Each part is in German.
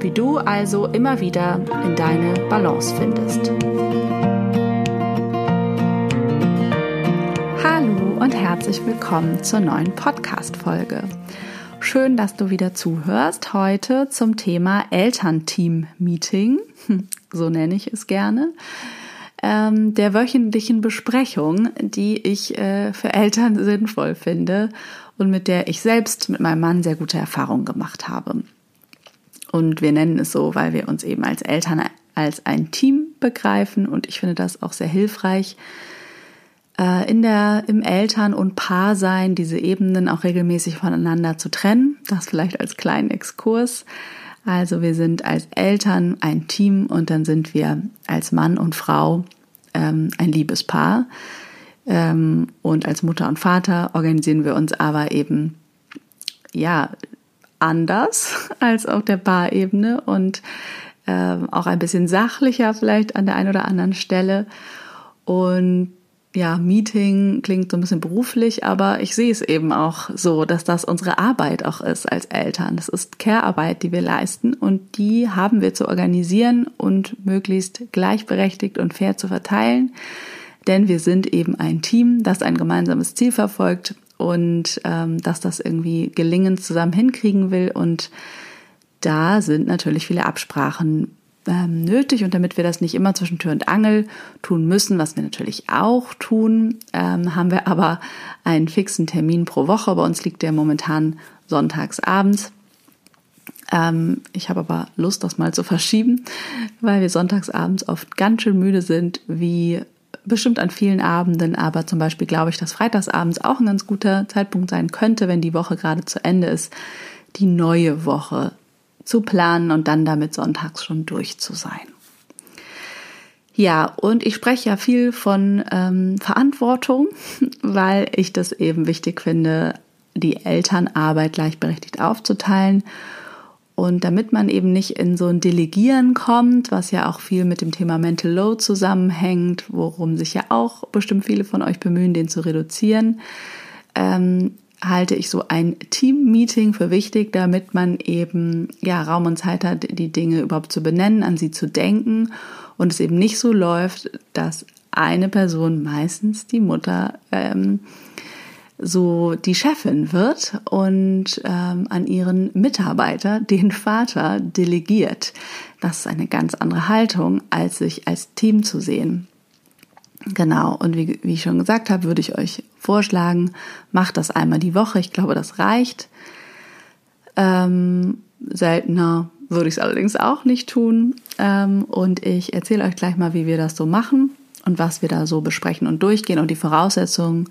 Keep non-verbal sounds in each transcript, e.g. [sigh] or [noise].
wie du also immer wieder in deine Balance findest. Hallo und herzlich willkommen zur neuen Podcast-Folge. Schön, dass du wieder zuhörst. Heute zum Thema Elternteam-Meeting, [laughs] so nenne ich es gerne, ähm, der wöchentlichen Besprechung, die ich äh, für Eltern [laughs] sinnvoll finde und mit der ich selbst mit meinem Mann sehr gute Erfahrungen gemacht habe. Und wir nennen es so, weil wir uns eben als Eltern als ein Team begreifen. Und ich finde das auch sehr hilfreich, äh, in der, im Eltern- und Paarsein diese Ebenen auch regelmäßig voneinander zu trennen. Das vielleicht als kleinen Exkurs. Also wir sind als Eltern ein Team und dann sind wir als Mann und Frau ähm, ein Liebespaar. Ähm, und als Mutter und Vater organisieren wir uns aber eben ja anders [laughs] als auf der Baarebene und äh, auch ein bisschen sachlicher vielleicht an der einen oder anderen Stelle. Und ja, Meeting klingt so ein bisschen beruflich, aber ich sehe es eben auch so, dass das unsere Arbeit auch ist als Eltern. Das ist Care-Arbeit, die wir leisten und die haben wir zu organisieren und möglichst gleichberechtigt und fair zu verteilen. Denn wir sind eben ein Team, das ein gemeinsames Ziel verfolgt und ähm, dass das irgendwie gelingend zusammen hinkriegen will. Und da sind natürlich viele Absprachen ähm, nötig. Und damit wir das nicht immer zwischen Tür und Angel tun müssen, was wir natürlich auch tun, ähm, haben wir aber einen fixen Termin pro Woche. Bei uns liegt der momentan sonntags abends. Ähm, ich habe aber Lust, das mal zu verschieben, weil wir sonntags abends oft ganz schön müde sind, wie bestimmt an vielen Abenden, aber zum Beispiel glaube ich, dass freitagsabends auch ein ganz guter Zeitpunkt sein könnte, wenn die Woche gerade zu Ende ist, die neue Woche zu planen und dann damit sonntags schon durch zu sein. Ja, und ich spreche ja viel von ähm, Verantwortung, [laughs] weil ich das eben wichtig finde, die Elternarbeit gleichberechtigt aufzuteilen und damit man eben nicht in so ein Delegieren kommt, was ja auch viel mit dem Thema Mental Load zusammenhängt, worum sich ja auch bestimmt viele von euch bemühen, den zu reduzieren, ähm, halte ich so ein Team-Meeting für wichtig, damit man eben ja Raum und Zeit hat, die Dinge überhaupt zu benennen, an sie zu denken und es eben nicht so läuft, dass eine Person, meistens die Mutter, ähm, so die Chefin wird und ähm, an ihren Mitarbeiter, den Vater, delegiert. Das ist eine ganz andere Haltung, als sich als Team zu sehen. Genau, und wie, wie ich schon gesagt habe, würde ich euch vorschlagen, macht das einmal die Woche. Ich glaube, das reicht. Ähm, seltener würde ich es allerdings auch nicht tun. Ähm, und ich erzähle euch gleich mal, wie wir das so machen und was wir da so besprechen und durchgehen und die Voraussetzungen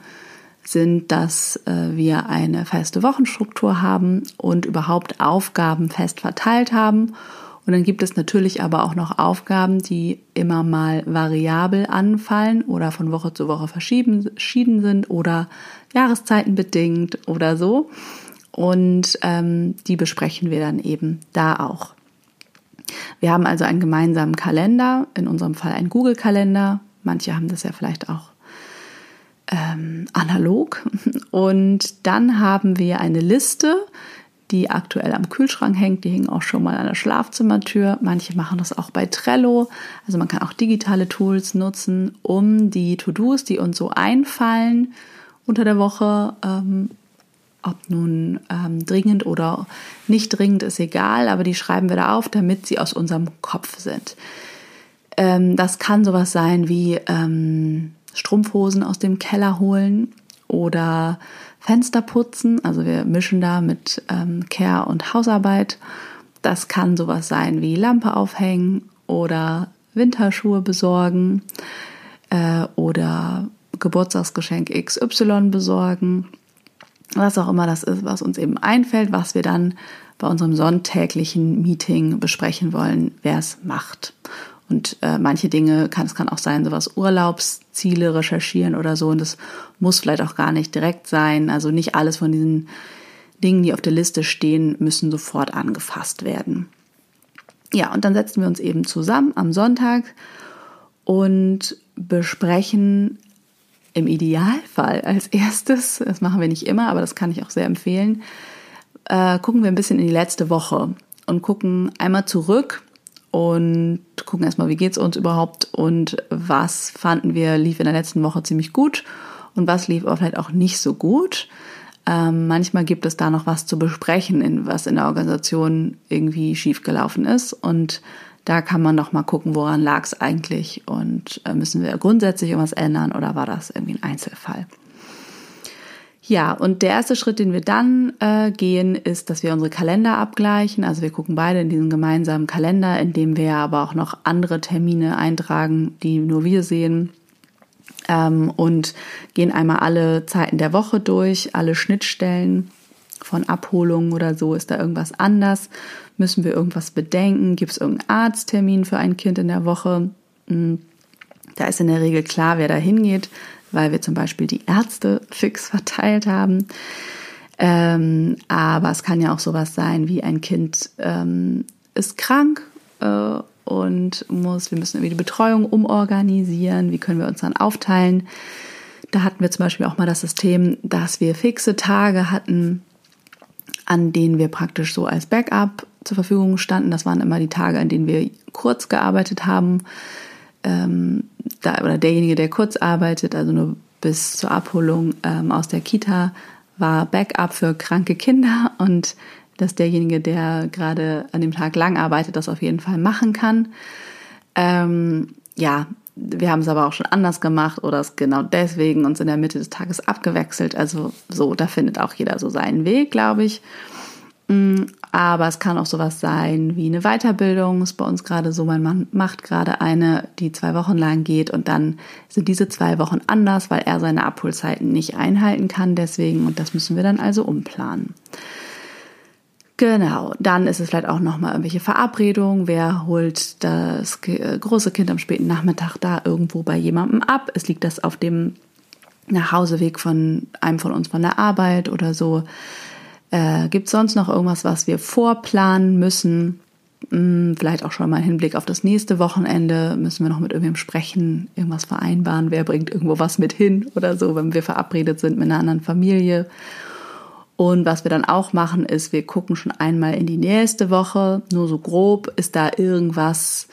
sind, dass äh, wir eine feste Wochenstruktur haben und überhaupt Aufgaben fest verteilt haben. Und dann gibt es natürlich aber auch noch Aufgaben, die immer mal variabel anfallen oder von Woche zu Woche verschieden sind oder Jahreszeiten bedingt oder so. Und ähm, die besprechen wir dann eben da auch. Wir haben also einen gemeinsamen Kalender, in unserem Fall einen Google-Kalender. Manche haben das ja vielleicht auch ähm, analog. Und dann haben wir eine Liste, die aktuell am Kühlschrank hängt. Die hängen auch schon mal an der Schlafzimmertür. Manche machen das auch bei Trello. Also man kann auch digitale Tools nutzen, um die To-Dos, die uns so einfallen unter der Woche, ähm, ob nun ähm, dringend oder nicht dringend, ist egal, aber die schreiben wir da auf, damit sie aus unserem Kopf sind. Ähm, das kann sowas sein wie ähm, Strumpfhosen aus dem Keller holen oder Fenster putzen. Also wir mischen da mit ähm, Care und Hausarbeit. Das kann sowas sein wie Lampe aufhängen oder Winterschuhe besorgen äh, oder Geburtstagsgeschenk XY besorgen. Was auch immer das ist, was uns eben einfällt, was wir dann bei unserem sonntäglichen Meeting besprechen wollen, wer es macht. Und äh, manche Dinge kann es kann auch sein, sowas Urlaubsziele recherchieren oder so. Und das muss vielleicht auch gar nicht direkt sein. Also nicht alles von diesen Dingen, die auf der Liste stehen, müssen sofort angefasst werden. Ja, und dann setzen wir uns eben zusammen am Sonntag und besprechen im Idealfall als erstes, das machen wir nicht immer, aber das kann ich auch sehr empfehlen, äh, gucken wir ein bisschen in die letzte Woche und gucken einmal zurück und gucken erstmal, wie geht's uns überhaupt und was fanden wir lief in der letzten Woche ziemlich gut und was lief aber vielleicht auch nicht so gut. Ähm, manchmal gibt es da noch was zu besprechen, in, was in der Organisation irgendwie schiefgelaufen ist und da kann man noch mal gucken, woran lag es eigentlich und äh, müssen wir grundsätzlich irgendwas ändern oder war das irgendwie ein Einzelfall. Ja, und der erste Schritt, den wir dann äh, gehen, ist, dass wir unsere Kalender abgleichen. Also wir gucken beide in diesen gemeinsamen Kalender, in dem wir aber auch noch andere Termine eintragen, die nur wir sehen. Ähm, und gehen einmal alle Zeiten der Woche durch, alle Schnittstellen von Abholungen oder so. Ist da irgendwas anders? Müssen wir irgendwas bedenken? Gibt es irgendeinen Arzttermin für ein Kind in der Woche? Hm, da ist in der Regel klar, wer da hingeht weil wir zum Beispiel die Ärzte [laughs] fix verteilt haben. Ähm, aber es kann ja auch sowas sein wie ein Kind ähm, ist krank äh, und muss, wir müssen irgendwie die Betreuung umorganisieren. Wie können wir uns dann aufteilen? Da hatten wir zum Beispiel auch mal das System, dass wir fixe Tage hatten, an denen wir praktisch so als Backup zur Verfügung standen. Das waren immer die Tage, an denen wir kurz gearbeitet haben ähm, da, oder derjenige, der kurz arbeitet, also nur bis zur Abholung ähm, aus der Kita, war Backup für kranke Kinder und dass derjenige, der gerade an dem Tag lang arbeitet, das auf jeden Fall machen kann. Ähm, ja, wir haben es aber auch schon anders gemacht oder es genau deswegen uns in der Mitte des Tages abgewechselt. Also so, da findet auch jeder so seinen Weg, glaube ich. Aber es kann auch sowas sein wie eine Weiterbildung. Ist bei uns gerade so, mein Mann macht gerade eine, die zwei Wochen lang geht und dann sind diese zwei Wochen anders, weil er seine Abholzeiten nicht einhalten kann. Deswegen, und das müssen wir dann also umplanen. Genau, dann ist es vielleicht auch nochmal irgendwelche Verabredungen. Wer holt das große Kind am späten Nachmittag da irgendwo bei jemandem ab? Es liegt das auf dem Nachhauseweg von einem von uns von der Arbeit oder so. Äh, Gibt es sonst noch irgendwas, was wir vorplanen müssen? Hm, vielleicht auch schon mal im Hinblick auf das nächste Wochenende. Müssen wir noch mit irgendwem sprechen, irgendwas vereinbaren? Wer bringt irgendwo was mit hin oder so, wenn wir verabredet sind mit einer anderen Familie? Und was wir dann auch machen, ist, wir gucken schon einmal in die nächste Woche, nur so grob, ist da irgendwas,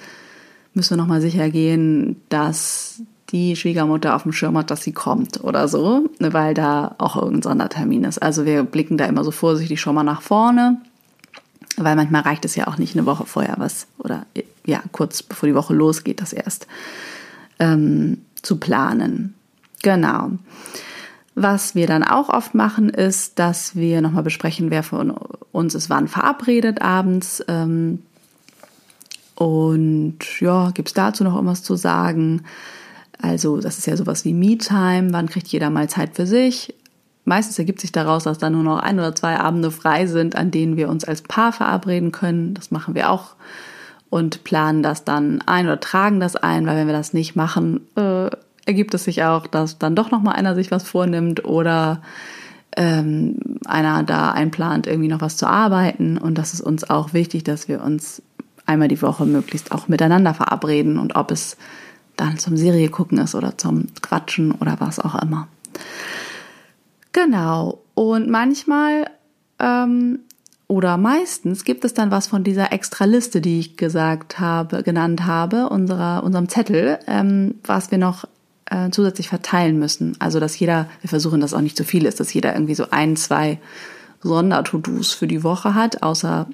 müssen wir nochmal sicher gehen, dass die Schwiegermutter auf dem Schirm hat, dass sie kommt oder so, weil da auch irgendein Sondertermin ist. Also wir blicken da immer so vorsichtig schon mal nach vorne, weil manchmal reicht es ja auch nicht eine Woche vorher was oder ja, kurz bevor die Woche losgeht, das erst ähm, zu planen. Genau. Was wir dann auch oft machen, ist, dass wir nochmal besprechen, wer von uns ist wann verabredet abends. Ähm, und ja, gibt es dazu noch irgendwas zu sagen? Also das ist ja sowas wie Me-Time, wann kriegt jeder mal Zeit für sich. Meistens ergibt sich daraus, dass dann nur noch ein oder zwei Abende frei sind, an denen wir uns als Paar verabreden können. Das machen wir auch und planen das dann ein oder tragen das ein, weil wenn wir das nicht machen, äh, ergibt es sich auch, dass dann doch noch mal einer sich was vornimmt oder ähm, einer da einplant, irgendwie noch was zu arbeiten. Und das ist uns auch wichtig, dass wir uns einmal die Woche möglichst auch miteinander verabreden und ob es dann zum Serie gucken ist oder zum Quatschen oder was auch immer. Genau. Und manchmal ähm, oder meistens gibt es dann was von dieser Extraliste, die ich gesagt habe, genannt habe, unserer, unserem Zettel, ähm, was wir noch äh, zusätzlich verteilen müssen. Also dass jeder, wir versuchen, dass auch nicht zu viel ist, dass jeder irgendwie so ein, zwei Sonder-To-Dos für die Woche hat, außer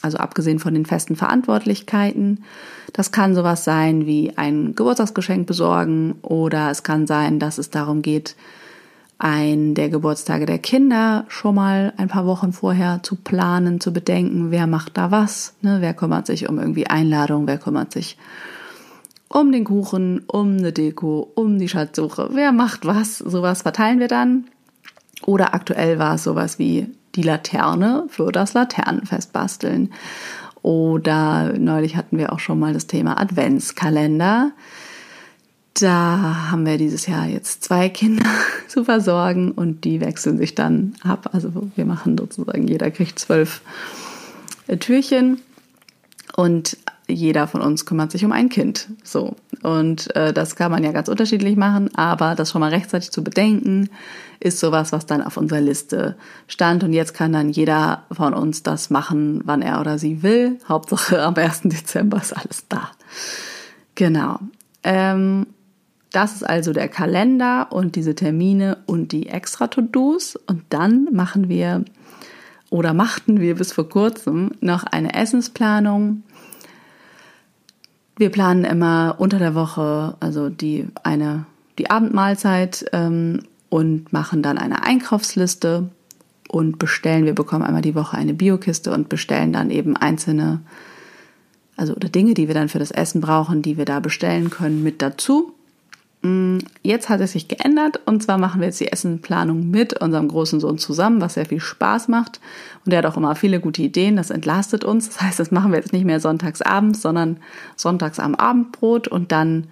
Also abgesehen von den festen Verantwortlichkeiten. Das kann sowas sein wie ein Geburtstagsgeschenk besorgen oder es kann sein, dass es darum geht, ein der Geburtstage der Kinder schon mal ein paar Wochen vorher zu planen, zu bedenken, wer macht da was, ne? wer kümmert sich um irgendwie Einladung, wer kümmert sich um den Kuchen, um eine Deko, um die Schatzsuche, wer macht was, sowas verteilen wir dann. Oder aktuell war es sowas wie die Laterne für das Laternenfest basteln. Oder neulich hatten wir auch schon mal das Thema Adventskalender. Da haben wir dieses Jahr jetzt zwei Kinder [laughs] zu versorgen und die wechseln sich dann ab. Also wir machen sozusagen, jeder kriegt zwölf Türchen und jeder von uns kümmert sich um ein Kind. So. Und äh, das kann man ja ganz unterschiedlich machen, aber das schon mal rechtzeitig zu bedenken, ist sowas, was dann auf unserer Liste stand. Und jetzt kann dann jeder von uns das machen, wann er oder sie will. Hauptsache am 1. [laughs] Dezember ist alles da. Genau. Ähm, das ist also der Kalender und diese Termine und die Extra-To-Dos. Und dann machen wir oder machten wir bis vor kurzem noch eine Essensplanung. Wir planen immer unter der Woche, also die eine die Abendmahlzeit ähm, und machen dann eine Einkaufsliste und bestellen. Wir bekommen einmal die Woche eine Biokiste und bestellen dann eben einzelne, also oder Dinge, die wir dann für das Essen brauchen, die wir da bestellen können, mit dazu. Mm, jetzt hat es sich geändert und zwar machen wir jetzt die Essenplanung mit unserem großen Sohn zusammen, was sehr viel Spaß macht. Und er hat auch immer viele gute Ideen, das entlastet uns. Das heißt, das machen wir jetzt nicht mehr sonntags abends, sondern sonntags am Abendbrot und dann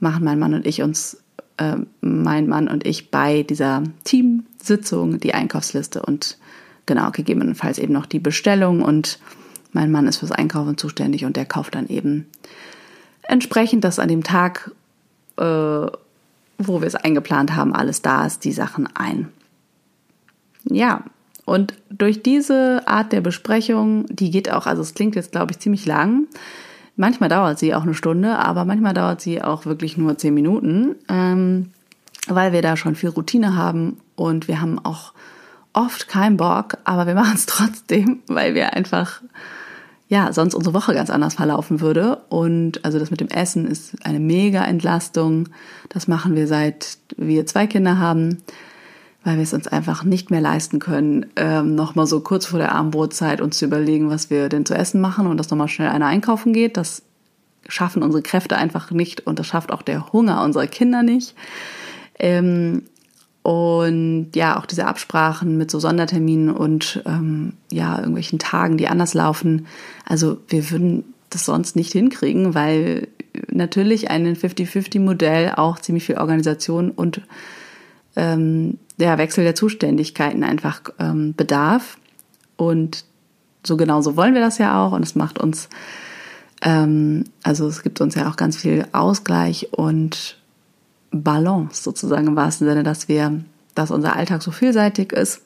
machen mein Mann und ich uns, äh, mein Mann und ich bei dieser Teamsitzung die Einkaufsliste und genau, gegebenenfalls eben noch die Bestellung und mein Mann ist fürs Einkaufen zuständig und der kauft dann eben entsprechend das an dem Tag äh, wo wir es eingeplant haben, alles da ist, die Sachen ein. Ja, und durch diese Art der Besprechung, die geht auch, also es klingt jetzt, glaube ich, ziemlich lang. Manchmal dauert sie auch eine Stunde, aber manchmal dauert sie auch wirklich nur zehn Minuten, ähm, weil wir da schon viel Routine haben und wir haben auch oft keinen Bock, aber wir [laughs] machen es trotzdem, weil wir einfach ja, sonst unsere Woche ganz anders verlaufen würde. Und also das mit dem Essen ist eine mega Entlastung. Das machen wir seit wir zwei Kinder haben, weil wir es uns einfach nicht mehr leisten können, ähm, nochmal so kurz vor der Abendbrotzeit uns zu überlegen, was wir denn zu essen machen und dass nochmal schnell einer einkaufen geht. Das schaffen unsere Kräfte einfach nicht und das schafft auch der Hunger unserer Kinder nicht. Ähm, und ja, auch diese Absprachen mit so Sonderterminen und ähm, ja, irgendwelchen Tagen, die anders laufen. Also wir würden das sonst nicht hinkriegen, weil natürlich ein 50-50-Modell auch ziemlich viel Organisation und ähm, der Wechsel der Zuständigkeiten einfach ähm, bedarf. Und so genauso wollen wir das ja auch. Und es macht uns, ähm, also es gibt uns ja auch ganz viel Ausgleich und Balance sozusagen im wahrsten Sinne, dass wir, dass unser Alltag so vielseitig ist.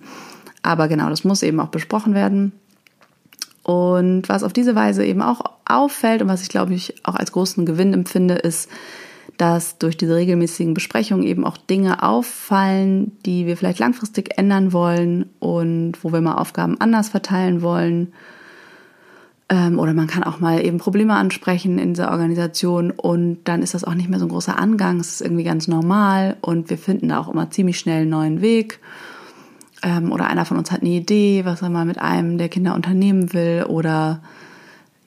Aber genau, das muss eben auch besprochen werden. Und was auf diese Weise eben auch auffällt und was ich glaube ich auch als großen Gewinn empfinde, ist, dass durch diese regelmäßigen Besprechungen eben auch Dinge auffallen, die wir vielleicht langfristig ändern wollen und wo wir mal Aufgaben anders verteilen wollen oder man kann auch mal eben Probleme ansprechen in dieser Organisation und dann ist das auch nicht mehr so ein großer Angang. Es ist irgendwie ganz normal und wir finden da auch immer ziemlich schnell einen neuen Weg. Ähm, oder einer von uns hat eine Idee, was er mal mit einem der Kinder unternehmen will. Oder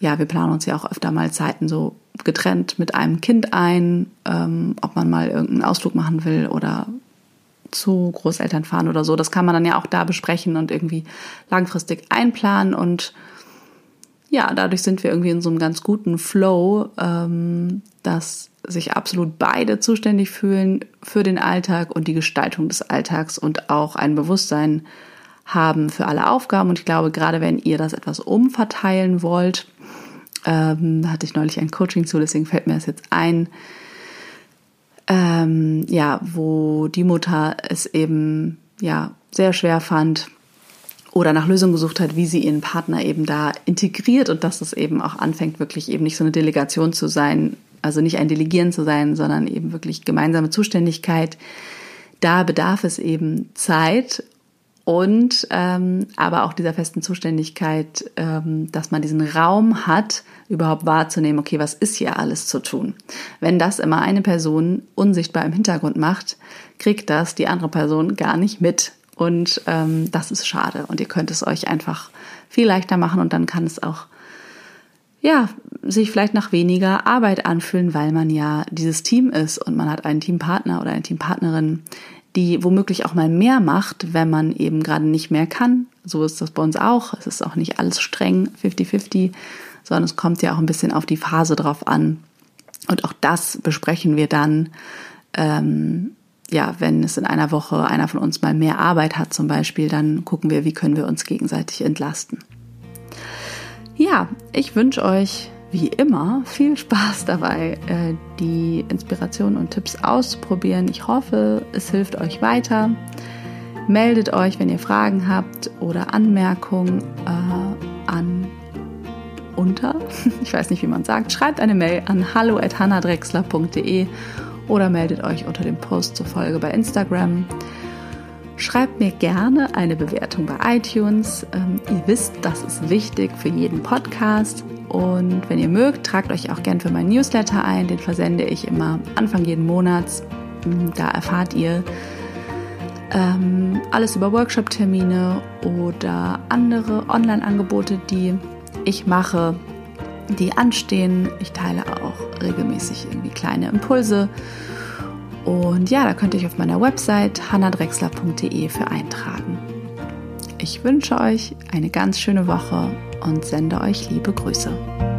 ja, wir planen uns ja auch öfter mal Zeiten so getrennt mit einem Kind ein, ähm, ob man mal irgendeinen Ausflug machen will oder zu Großeltern fahren oder so. Das kann man dann ja auch da besprechen und irgendwie langfristig einplanen und ja, dadurch sind wir irgendwie in so einem ganz guten Flow, ähm, dass sich absolut beide zuständig fühlen für den Alltag und die Gestaltung des Alltags und auch ein Bewusstsein haben für alle Aufgaben. Und ich glaube, gerade wenn ihr das etwas umverteilen wollt, ähm, da hatte ich neulich ein Coaching zu, deswegen fällt mir das jetzt ein, ähm, ja, wo die Mutter es eben ja sehr schwer fand, oder nach Lösungen gesucht hat, wie sie ihren Partner eben da integriert und dass es eben auch anfängt, wirklich eben nicht so eine Delegation zu sein, also nicht ein Delegieren zu sein, sondern eben wirklich gemeinsame Zuständigkeit. Da bedarf es eben Zeit und ähm, aber auch dieser festen Zuständigkeit, ähm, dass man diesen Raum hat, überhaupt wahrzunehmen, okay, was ist hier alles zu tun? Wenn das immer eine Person unsichtbar im Hintergrund macht, kriegt das die andere Person gar nicht mit. Und ähm, das ist schade. Und ihr könnt es euch einfach viel leichter machen und dann kann es auch ja, sich vielleicht nach weniger Arbeit anfühlen, weil man ja dieses Team ist und man hat einen Teampartner oder eine Teampartnerin, die womöglich auch mal mehr macht, wenn man eben gerade nicht mehr kann. So ist das bei uns auch. Es ist auch nicht alles streng 50-50, sondern es kommt ja auch ein bisschen auf die Phase drauf an. Und auch das besprechen wir dann, ähm, ja, wenn es in einer Woche einer von uns mal mehr Arbeit hat zum Beispiel, dann gucken wir, wie können wir uns gegenseitig entlasten. Ja, ich wünsche euch wie immer viel Spaß dabei, äh, die Inspirationen und Tipps auszuprobieren. Ich hoffe, es hilft euch weiter. Meldet euch, wenn ihr Fragen habt oder Anmerkungen äh, an unter, [laughs] ich weiß nicht, wie man sagt, schreibt eine Mail an hallo@hannadrexler.de oder meldet euch unter dem Post zur Folge bei Instagram. Schreibt mir gerne eine Bewertung bei iTunes. Ähm, ihr wisst, das ist wichtig für jeden Podcast. Und wenn ihr mögt, tragt euch auch gern für meinen Newsletter ein. Den versende ich immer Anfang jeden Monats. Mm, da erfahrt ihr ähm, alles über Workshop-Termine oder andere Online-Angebote, die ich mache, die anstehen. Ich teile auch regelmäßig irgendwie kleine Impulse und ja, da könnt ihr euch auf meiner Website hannadrexler.de für eintragen. Ich wünsche euch eine ganz schöne Woche und sende euch liebe Grüße.